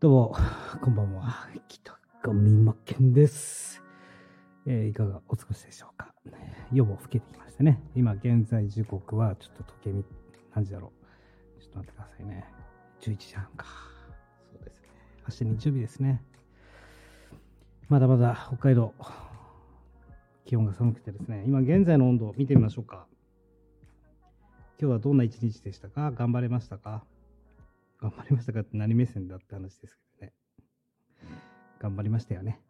どうも、こんばんは。北上真剣です。えーいかがお過ごしでしょうか。夜も更けてきましたね。今現在時刻はちょっと時計み、何時だろう。ちょっと待ってくださいね。11時半か。そうですね。明日日曜日ですね。まだまだ北海道、気温が寒くてですね、今現在の温度を見てみましょうか。今日はどんな一日でしたか？頑張れましたか？頑張りましたかって何目線だって話ですけどね。頑張りましたよね。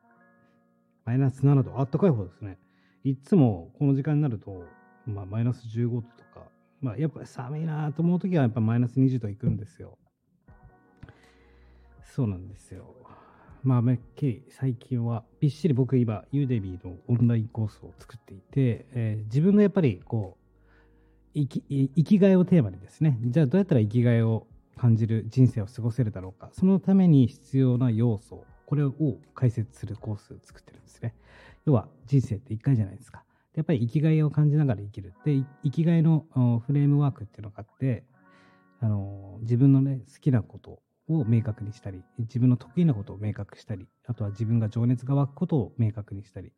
マイナス7度、あったかい方ですね。いつもこの時間になると、まあ、マイナス15度とか、まあ、やっぱ寒いなと思うときはやっぱマイナス20度いくんですよ。そうなんですよ。まあ、めっきり最近はびっしり僕今、ユーデビーのオンラインコースを作っていて、えー自分のやっぱりこう、生き生きがいをテーマにですね、じゃあどうやったら生きがいを感じる人生を過ごせるだろうか、そのために必要な要素、これを解説するコースを作ってるんですね。要は人生って1回じゃないですか。やっぱり生きがいを感じながら生きる。で、生きがいのフレームワークっていうのがあって、あの自分のね、好きなことを明確にしたり、自分の得意なことを明確したり、あとは自分が情熱が湧くことを明確にしたり、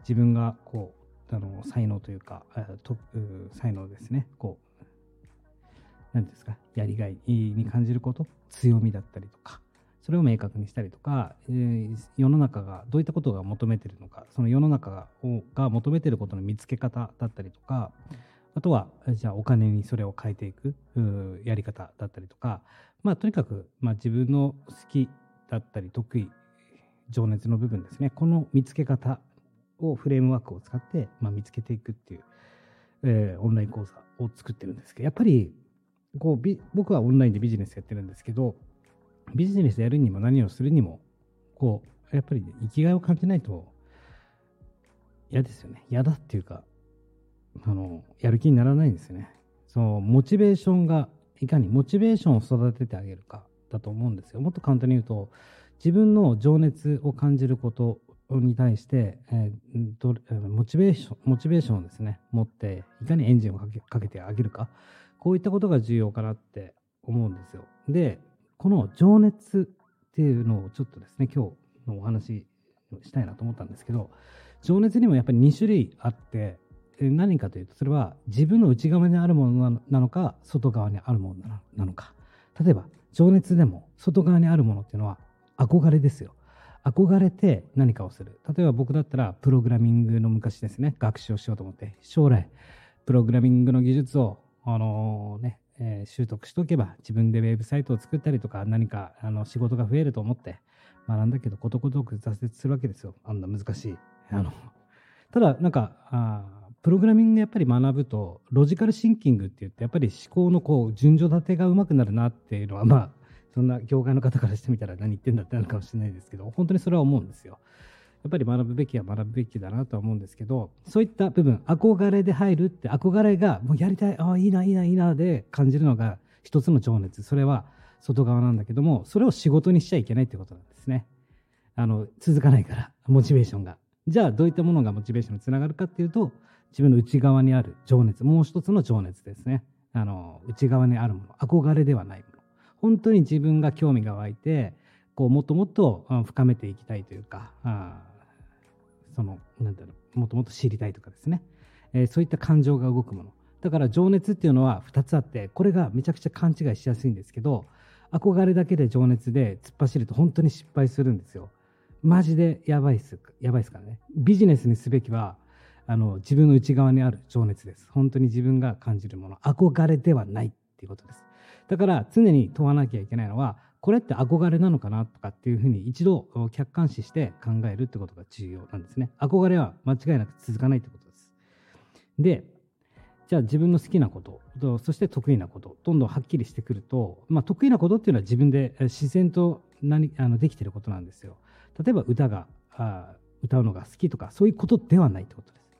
自分がこう、あの才能というか、とう才能ですね、こう、何ですか、やりがいに感じること、強みだったりとか、それを明確にしたりとか、えー世の中がどういったことが求めてるのか、その世の中がをが求めてることの見つけ方だったりとか、あとは、じゃあお金にそれを変えていくやり方だったりとか、まあとにかく、まあ、自分の好きだったり得意、情熱の部分ですね、この見つけ方をフレームワークを使って、まあ、見つけていくっていう、えーオンライン講座を作ってるんですけど、やっぱりこう僕はオンラインでビジネスやってるんですけど、ビジネスやるにも何をするにも、こう、やっぱりね生きがいを感じないと嫌ですよね。嫌だっていうか、あの、やる気にならないんですよね。その、モチベーションが、いかにモチベーションを育ててあげるかだと思うんですよ。もっと簡単に言うと、自分の情熱を感じることに対して、えーどモチベーション、モチベーションをですね、持って、いかにエンジンをかけかけてあげるか、こういったことが重要かなって思うんですよ。で、この情熱っていうのをちょっとですね、今日のお話したいなと思ったんですけど、情熱にもやっぱり2種類あって、何かというと、それは自分の内側にあるものなのか、外側にあるものなのか。例えば、情熱でも外側にあるものっていうのは憧れですよ。憧れて何かをする。例えば僕だったら、プログラミングの昔ですね、学習をしようと思って、将来、プログラミングの技術を、あのね、えー習得しておけば、自分でウェブサイトを作ったりとか、何かあの仕事が増えると思って、学んだけど、ことごとく挫折するわけですよ。あんな難しい。あの、ただ、なんか、あプログラミングやっぱり学ぶと、ロジカルシンキングって言って、やっぱり思考のこう、順序立てが上手くなるなっていうのは、まあ、そんな業界の方からしてみたら何言ってんだってなるかもしれないですけど、本当にそれは思うんですよ。やっぱり学ぶべきは学ぶべきだなとは思うんですけど、そういった部分、憧れで入るって、憧れがもうやりたい、ああ、いいな、いいな、いいなで感じるのが一つの情熱。それは外側なんだけども、それを仕事にしちゃいけないってことなんですね。あの、続かないから、モチベーションが。じゃあ、どういったものがモチベーションにつながるかっていうと、自分の内側にある情熱、もう一つの情熱ですね。あの、内側にあるもの、憧れではない。本当に自分が興味が湧いて、こう、もっともっと深めていきたいというか、その、なんだろう、もっともっと知りたいとかですね。えそういった感情が動くもの。だから情熱っていうのは2つあって、これがめちゃくちゃ勘違いしやすいんですけど、憧れだけで情熱で突っ走ると本当に失敗するんですよ。マジでやばいっす。やばいっすからね。ビジネスにすべきは、あの、自分の内側にある情熱です。本当に自分が感じるもの。憧れではないっていうことです。だから常に問わなきゃいけないのは、これって憧れなのかなとかっていうふうに一度客観視して考えるってことが重要なんですね。憧れは間違いなく続かないってことです。で、じゃあ自分の好きなこと、そして得意なこと、どんどんはっきりしてくると、まあ、得意なことっていうのは自分で自然と何あのできてることなんですよ。例えば歌があ歌うのが好きとか、そういうことではないってことです。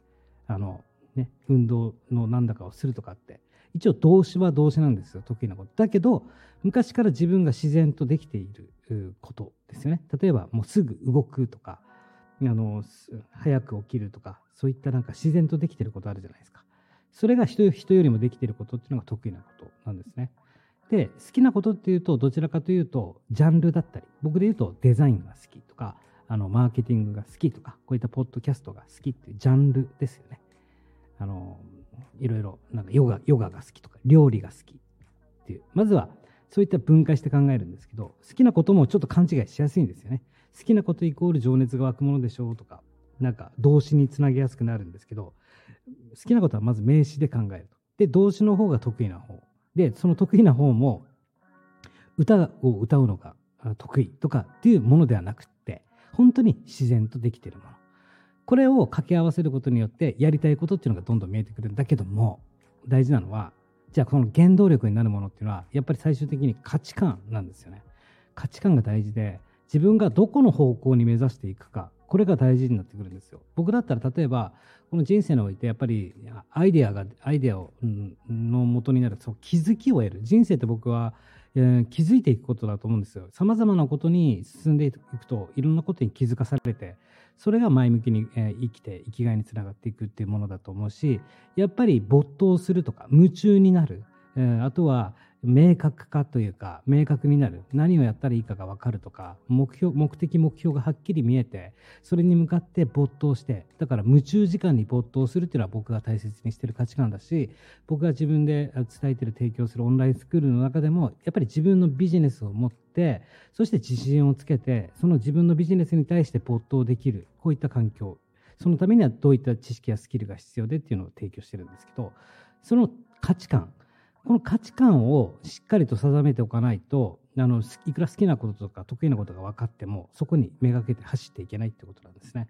あのね、運動のなんだかをするとかって、一応動詞は動詞なんですよ、得意なこと。だけど、昔から自分が自然とできていることですよね。例えば、もうすぐ動くとか、あの早く起きるとか、そういったなんか自然とできていることあるじゃないですか。それが人人よりもできていることっていうのが得意なことなんですね。で、好きなことっていうと、どちらかというと、ジャンルだったり、僕で言うとデザインが好きとか、あの、マーケティングが好きとか、こういったポッドキャストが好きっていうジャンルですよね。あの、いろいろ、なんかヨガ、ヨガが好きとか、料理が好きっていう、まずは、そういった分解して考えるんですけど、好きなこともちょっと勘違いしやすいんですよね。好きなことイコール情熱が湧くものでしょうとか、なんか動詞につなげやすくなるんですけど、好きなことはまず名詞で考えると。で、動詞の方が得意な方。で、その得意な方も、歌を歌うのが得意とかっていうものではなくって、本当に自然とできているもの。これを掛け合わせることによって、やりたいことっていうのがどんどん見えてくるんだけども、大事なのは、じゃあこの原動力になるものっていうのは、やっぱり最終的に価値観なんですよね。価値観が大事で、自分がどこの方向に目指していくか、これが大事になってくるんですよ。僕だったら例えば、この人生においてやっぱりアイデアが、アイデアを、の元になる、そう気づきを得る。人生って僕は、気づいていくことだと思うんですよ。様々なことに進んでいくと、いろんなことに気づかされて、それが前向きに、え、生きて、生きがいにつながっていくっていうものだと思うし、やっぱり没頭するとか、夢中になる。えー、あとは、明確化というか、明確になる。何をやったらいいかが分かるとか、目標、目的、目標がはっきり見えて、それに向かって没頭して、だから夢中時間に没頭するっていうのは僕が大切にしてる価値観だし、僕が自分で伝えてる、提供するオンラインスクールの中でも、やっぱり自分のビジネスを持って、そして自信をつけて、その自分のビジネスに対して没頭できる、こういった環境、そのためにはどういった知識やスキルが必要でっていうのを提供してるんですけど、その価値観、この価値観をしっかりと定めておかないと、あの、いくら好きなこととか得意なことが分かっても、そこにめがけて走っていけないってことなんですね。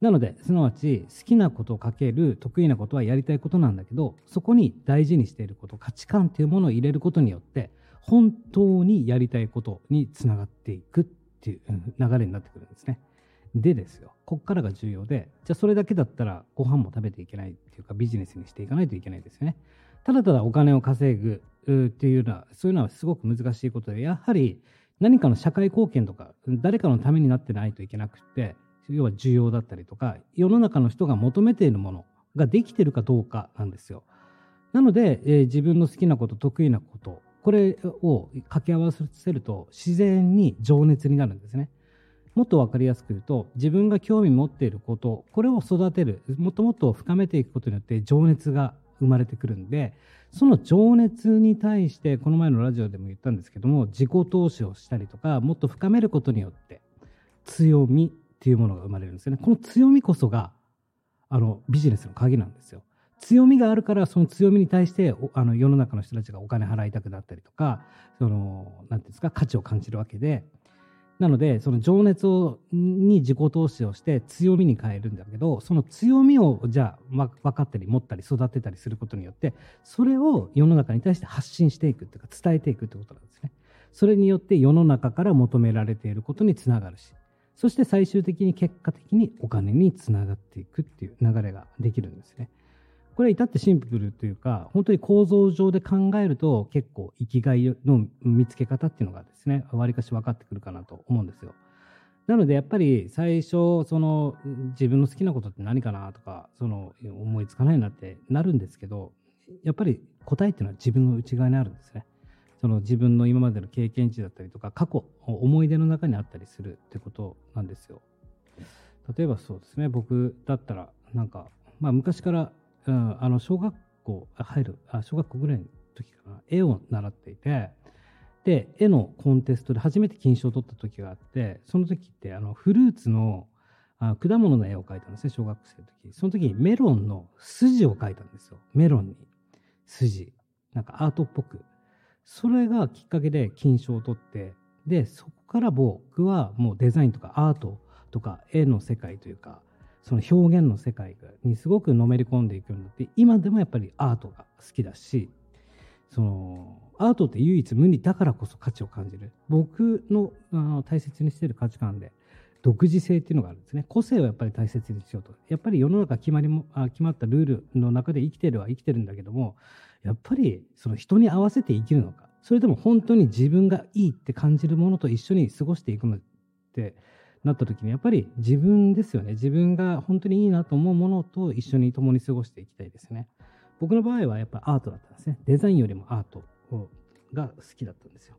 なので、すなわち、好きなことをかける得意なことはやりたいことなんだけど、そこに大事にしていること、価値観というものを入れることによって、本当にやりたいことにつながっていくっていう流れになってくるんですね。でですよ、こっからが重要で、じゃあそれだけだったらご飯も食べていけないっていうかビジネスにしていかないといけないですよね。ただただお金を稼ぐっていうのは、そういうのはすごく難しいことで、やはり何かの社会貢献とか、誰かのためになってないといけなくって、要は需要だったりとか、世の中の人が求めているものができてるかどうかなんですよ。なので、えー、自分の好きなこと、得意なこと、これを掛け合わせると自然に情熱になるんですね。もっと分かりやすく言うと、自分が興味持っていること、これを育てる、もっともっと深めていくことによって情熱が生まれてくるんで、その情熱に対して、この前のラジオでも言ったんですけども、自己投資をしたりとか、もっと深めることによって、強みっていうものが生まれるんですよね。この強みこそが、あの、ビジネスの鍵なんですよ。強みがあるから、その強みに対して、あの、世の中の人たちがお金払いたくなったりとか、その、なんていうんですか、価値を感じるわけで、なので、その情熱をに自己投資をして強みに変えるんだけど、その強みをじゃあ分かったり持ったり育てたりすることによって、それを世の中に対して発信していくっていうか伝えていくってことなんですね。それによって世の中から求められていることにつながるし、そして最終的に結果的にお金につながっていくっていう流れができるんですね。これは至ってシンプルというか、本当に構造上で考えると結構生きがいの見つけ方っていうのがですね、わりかし分かってくるかなと思うんですよ。なのでやっぱり最初、その自分の好きなことって何かなとか、その思いつかないなってなるんですけど、やっぱり答えっていうのは自分の内側にあるんですね。その自分の今までの経験値だったりとか、過去、思い出の中にあったりするってことなんですよ。例えばそうですね、僕だったら、なんか、まあ昔からうん、あの小学校入るあ小学校ぐらいの時かな。絵を習っていてで絵のコンテストで初めて金賞を取った時があってその時ってあのフルーツのあ果物の絵を描いたんですね小学生の時。その時にメロンの筋を描いたんですよ。メロンに筋。なんかアートっぽく。それがきっかけで金賞を取ってでそこから僕はもうデザインとかアートとか絵の世界というかその表現の世界にすごくのめり込んでいくようになって今でもやっぱりアートが好きだしそのアートって唯一無二だからこそ価値を感じる。僕のあの大切にしてる価値観で独自性っていうのがあるんですね。個性をやっぱり大切にしようと。やっぱり世の中決まりもあ決まったルールの中で生きてるは生きてるんだけどもやっぱりその人に合わせて生きるのかそれとも本当に自分がいいって感じるものと一緒に過ごしていくのってなった時にやっぱり自分ですよね自分が本当にいいなと思うものと一緒に共に過ごしていきたいですね僕の場合はやっぱアートだったんですね。デザインよりもアートが好きだったんですよ。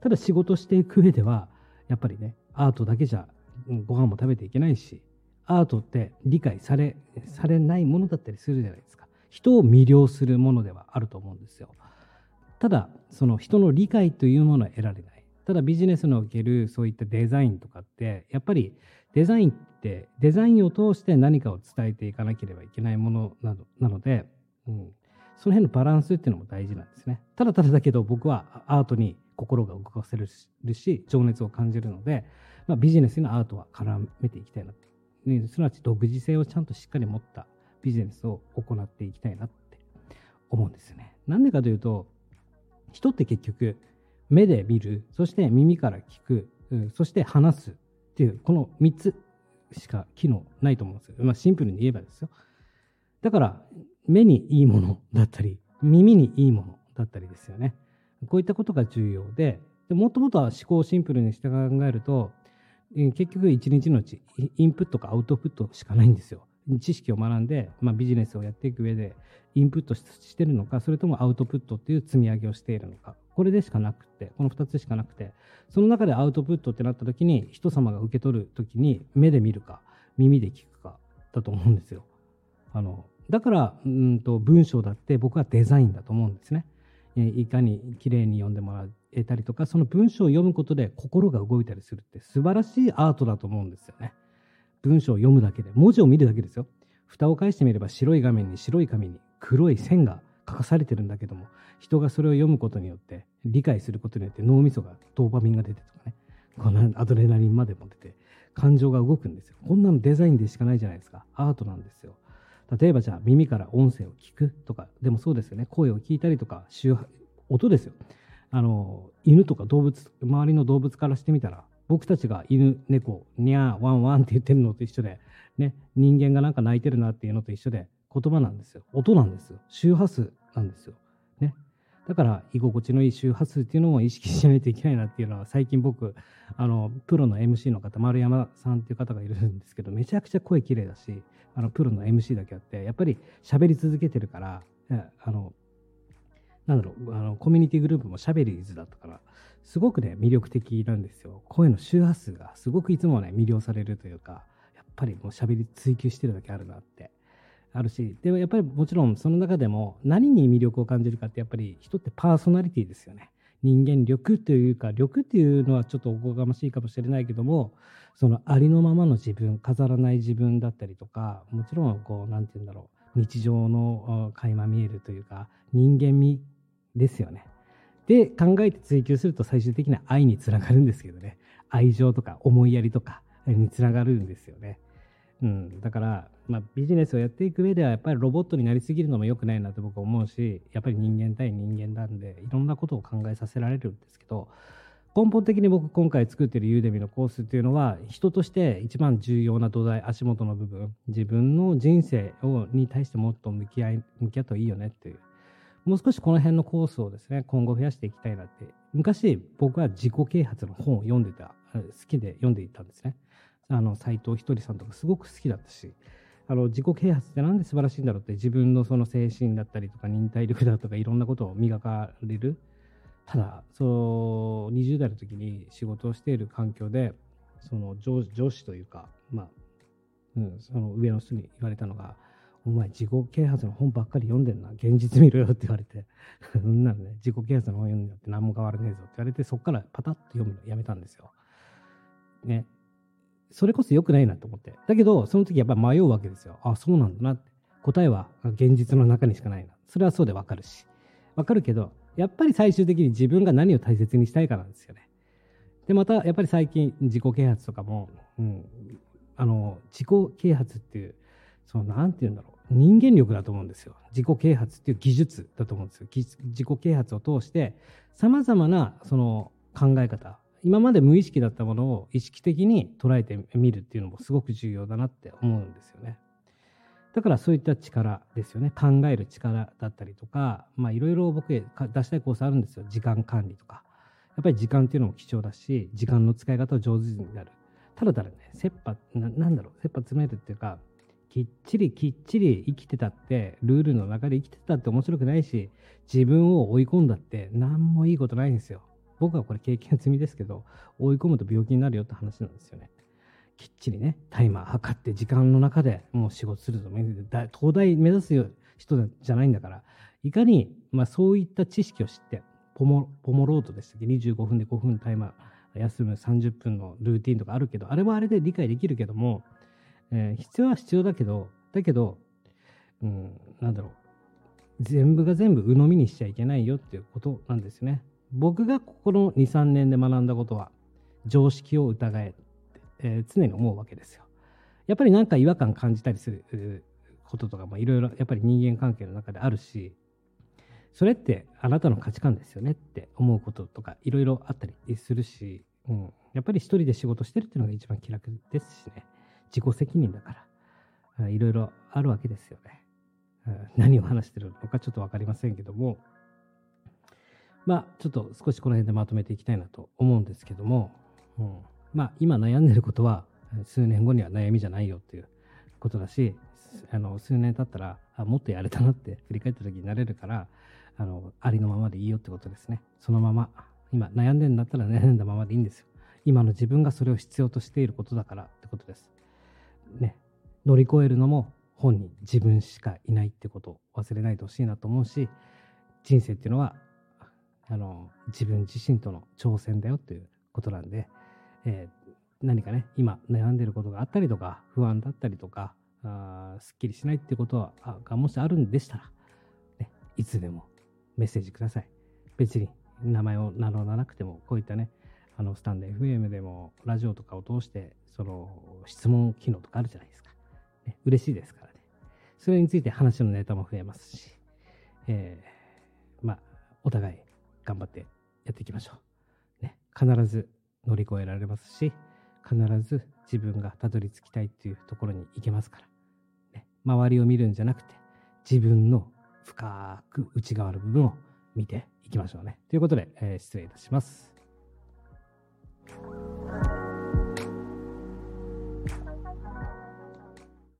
ただ仕事していく上では、やっぱりね、アートだけじゃご飯も食べていけないし、アートって理解され、されないものだったりするじゃないですか。人を魅了するものではあると思うんですよ。ただ、その人の理解というものは得られない。ただビジネスにおけるそういったデザインとかって、やっぱりデザインってデザインを通して何かを伝えていかなければいけないものなのなので、うん、その辺のバランスっていうのも大事なんですね。ただただだけど僕はアートに心が動かせるし、情熱を感じるので、まあ、ビジネスのアートは絡めていきたいな、ね、すなわち独自性をちゃんとしっかり持ったビジネスを行っていきたいなって思うんですよね。なんでかというと、人って結局、目で見る、そして耳から聞く、そして話すっていう、この3つしか機能ないと思うんですよ。まあ、シンプルに言えばですよ。だから、目にいいものだったり、耳にいいものだったりですよね。こういったことが重要で、もともっと思考をシンプルにして考えると、結局一日のうちインプットかアウトプットしかないんですよ。知識を学んで、まあ、ビジネスをやっていく上でインプットしてるのかそれともアウトプットっていう積み上げをしているのかこれでしかなくてこの2つしかなくてその中でアウトプットってなった時に人様が受け取る時に目で見るか耳で聞くかだと思うんですよ。あのだからうんと文章だって僕はデザインだと思うんですね。いかに綺麗に読んでもらえたりとかその文章を読むことで心が動いたりするって素晴らしいアートだと思うんですよね。文章を読むだけで、文字を見るだけですよ。蓋を返してみれば白い画面に白い紙に黒い線が書かされてるんだけども、人がそれを読むことによって、理解することによって脳みそがドーパミンが出てとかね、このアドレナリンまでも出て、感情が動くんですよ。こんなのデザインでしかないじゃないですか。アートなんですよ。例えばじゃあ耳から音声を聞くとか、でもそうですよね。声を聞いたりとか、音ですよ。あの、犬とか動物、周りの動物からしてみたら、僕たちが犬、猫、にゃー、ワンワンって言ってるのと一緒で、ね、人間がなんか泣いてるなっていうのと一緒で、言葉なんですよ。音なんですよ。周波数なんですよ。ね。だから、居心地のいい周波数っていうのも意識しないといけないなっていうのは、最近僕、あの、プロの MC の方、丸山さんっていう方がいるんですけど、めちゃくちゃ声綺麗だし、あの、プロの MC だけあって、やっぱり喋り続けてるから、あの、なんだろう、あの、コミュニティグループもシャベリーズだったから、すごくね、魅力的なんですよ。声の周波数がすごくいつもね、魅了されるというか、やっぱりもう喋り追求してるだけあるなって。あるし、でもやっぱりもちろんその中でも何に魅力を感じるかってやっぱり人ってパーソナリティですよね。人間力というか、力っていうのはちょっとおこがましいかもしれないけども、そのありのままの自分、飾らない自分だったりとか、もちろんこう、なんて言うんだろう、日常の垣間見えるというか、人間味ですよね。で、考えて追求すると最終的な愛につながるんですけどね。愛情とか思いやりとかにつながるんですよね。うん、だから、まあ、ビジネスをやっていく上ではやっぱりロボットになりすぎるのも良くないなと僕は思うしやっぱり人間対人間なんでいろんなことを考えさせられるんですけど根本的に僕今回作ってるユーデミのコースっていうのは人として一番重要な土台足元の部分自分の人生をに対してもっと向き合い向き合った方がいいよねっていうもう少しこの辺のコースをですね、今後増やしていきたいなって。昔、僕は自己啓発の本を読んでた、好きで読んでいたんですね。あの、斎藤ひとりさんとかすごく好きだったし、あの、自己啓発ってなんで素晴らしいんだろうって自分のその精神だったりとか忍耐力だとかいろんなことを磨かれる。ただ、そう、20代の時に仕事をしている環境で、その上上司というか、まあ、うん、その上の人に言われたのが、お前自己啓発の本ばっかり読んでんな。現実見ろよって言われて。そんなのね、自己啓発の本読んでって何も変わらねえぞって言われて、そこからパタッと読むのやめたんですよ。ね。それこそ良くないなと思って。だけど、その時やっぱり迷うわけですよ。あ、そうなんだな。答えは現実の中にしかないな。それはそうでわかるし。わかるけど、やっぱり最終的に自分が何を大切にしたいかなんですよね。で、また、やっぱり最近自己啓発とかも、うん、あの、自己啓発っていう、その、なんて言うんだろう。人間力だと思うんですよ。自己啓発っていう技術だと思うんですよ。自己啓発を通して、様々なその考え方、今まで無意識だったものを意識的に捉えてみるっていうのもすごく重要だなって思うんですよね。だからそういった力ですよね。考える力だったりとか、まあいろいろ僕出したいコースあるんですよ。時間管理とか。やっぱり時間っていうのも貴重だし、時間の使い方を上手になる。ただただね、切羽な、なんだろう、切羽詰めるっていうか、きっちりきっちり生きてたって、ルールの中で生きてたって面白くないし、自分を追い込んだって何もいいことないんですよ。僕はこれ経験済みですけど、追い込むと病気になるよって話なんですよね。きっちりね、タイマー測って時間の中でもう仕事するぞ。東大目指す人じゃないんだから、いかに、まあ、そういった知識を知って、ポモポモロードでしたっけ ?25 分で5分タイマー、休む30分のルーティンとかあるけど、あれはあれで理解できるけども、えー、必要は必要だけど、だけど、うん、なんだろう。全部が全部鵜呑みにしちゃいけないよっていうことなんですね。僕がここの2、3年で学んだことは、常識を疑えって、えー、常に思うわけですよ。やっぱりなんか違和感感じたりすることとかもいろいろやっぱり人間関係の中であるし、それってあなたの価値観ですよねって思うこととかいろいろあったりするし、うん、やっぱり一人で仕事してるっていうのが一番気楽ですしね。自己責任だから、いろいろあるわけですよね。何を話してるのかちょっと分かりませんけども、まあ、ちょっと少しこの辺でまとめていきたいなと思うんですけども、まあ、今悩んでることは、数年後には悩みじゃないよっていうことだし、あの数年経ったらあ、もっとやれたなって振り返った時になれるから、あのありのままでいいよってことですね。そのまま、今悩んでんだったら悩んだままでいいんですよ。今の自分がそれを必要としていることだからってことです。ね、乗り越えるのも本人、自分しかいないってことを忘れないでほしいなと思うし、人生っていうのは、あの、自分自身との挑戦だよっていうことなんで、えー、何かね、今悩んでることがあったりとか、不安だったりとか、あすっきりしないってことはがもしあるんでしたら、ね、いつでもメッセージください。別に名前を名乗らなくても、こういったね、あのスタンド FM でもラジオとかを通してその質問機能とかあるじゃないですか。ね、嬉しいですからね。それについて話のネタも増えますし、えー、まあ、お互い頑張ってやっていきましょう。ね、必ず乗り越えられますし、必ず自分がたどり着きたいっていうところに行けますから、ね、周りを見るんじゃなくて、自分の深く内側の部分を見ていきましょうね。ということで、えー、失礼いたします。